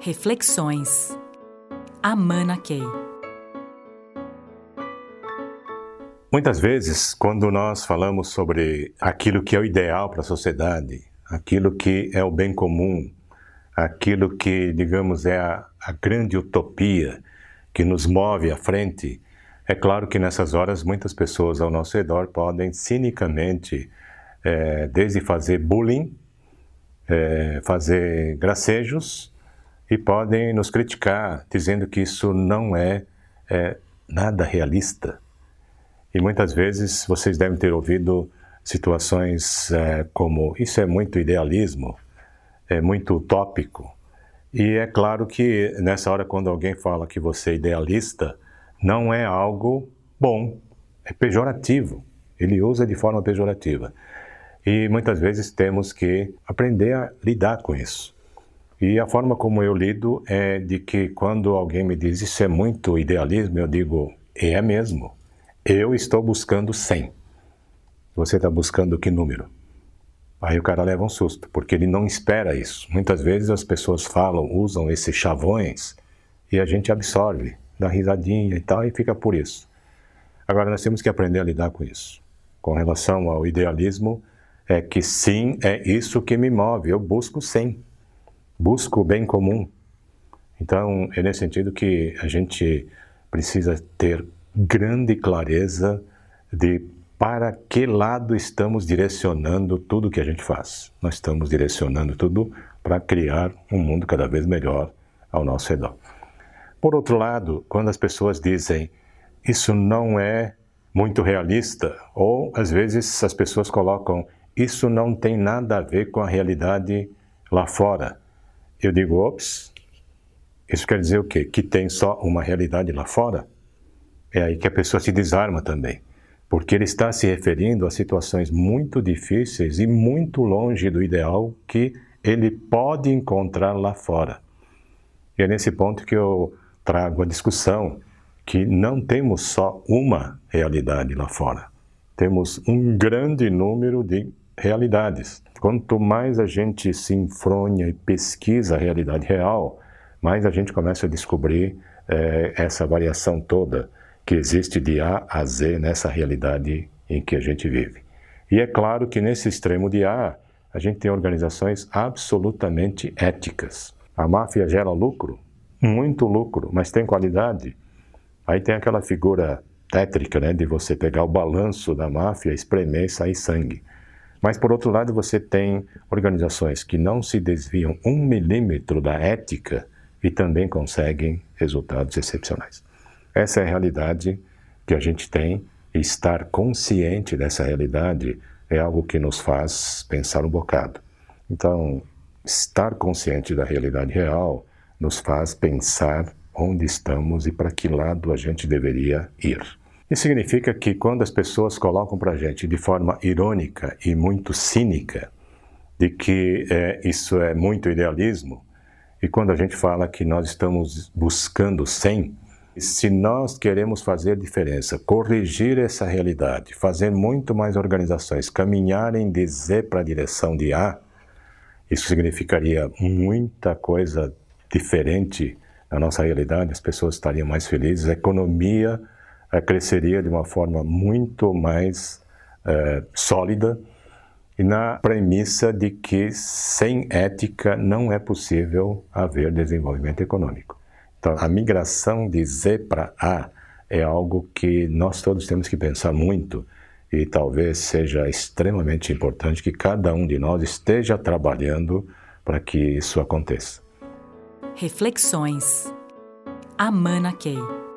Reflexões. Amana Key. Muitas vezes, quando nós falamos sobre aquilo que é o ideal para a sociedade, aquilo que é o bem comum, aquilo que, digamos, é a, a grande utopia que nos move à frente, é claro que nessas horas muitas pessoas ao nosso redor podem cinicamente, é, desde fazer bullying, é, fazer gracejos, e podem nos criticar, dizendo que isso não é, é nada realista. E muitas vezes vocês devem ter ouvido situações é, como: isso é muito idealismo, é muito utópico. E é claro que nessa hora, quando alguém fala que você é idealista, não é algo bom, é pejorativo. Ele usa de forma pejorativa. E muitas vezes temos que aprender a lidar com isso. E a forma como eu lido é de que quando alguém me diz isso é muito idealismo, eu digo, é mesmo. Eu estou buscando 100. Você está buscando que número? Aí o cara leva um susto, porque ele não espera isso. Muitas vezes as pessoas falam, usam esses chavões e a gente absorve, dá risadinha e tal, e fica por isso. Agora nós temos que aprender a lidar com isso. Com relação ao idealismo, é que sim, é isso que me move. Eu busco 100 busca o bem comum. Então, é nesse sentido que a gente precisa ter grande clareza de para que lado estamos direcionando tudo que a gente faz. Nós estamos direcionando tudo para criar um mundo cada vez melhor ao nosso redor. Por outro lado, quando as pessoas dizem isso não é muito realista, ou às vezes as pessoas colocam isso não tem nada a ver com a realidade lá fora. Eu digo, ops, isso quer dizer o quê? Que tem só uma realidade lá fora? É aí que a pessoa se desarma também, porque ele está se referindo a situações muito difíceis e muito longe do ideal que ele pode encontrar lá fora. E é nesse ponto que eu trago a discussão que não temos só uma realidade lá fora. Temos um grande número de realidades. Quanto mais a gente se enfronha e pesquisa a realidade real, mais a gente começa a descobrir é, essa variação toda que existe de A a Z nessa realidade em que a gente vive. E é claro que nesse extremo de A, a gente tem organizações absolutamente éticas. A máfia gera lucro, muito lucro, mas tem qualidade. Aí tem aquela figura tétrica, né, de você pegar o balanço da máfia, espremer e sair sangue. Mas, por outro lado, você tem organizações que não se desviam um milímetro da ética e também conseguem resultados excepcionais. Essa é a realidade que a gente tem e estar consciente dessa realidade é algo que nos faz pensar um bocado. Então, estar consciente da realidade real nos faz pensar onde estamos e para que lado a gente deveria ir. Isso significa que quando as pessoas colocam para a gente de forma irônica e muito cínica de que é, isso é muito idealismo, e quando a gente fala que nós estamos buscando 100, se nós queremos fazer diferença, corrigir essa realidade, fazer muito mais organizações caminharem de Z para a direção de A, isso significaria muita coisa diferente na nossa realidade, as pessoas estariam mais felizes, a economia cresceria de uma forma muito mais é, sólida e na premissa de que sem ética não é possível haver desenvolvimento econômico. Então, a migração de Z para A é algo que nós todos temos que pensar muito e talvez seja extremamente importante que cada um de nós esteja trabalhando para que isso aconteça. Reflexões. Amana Key.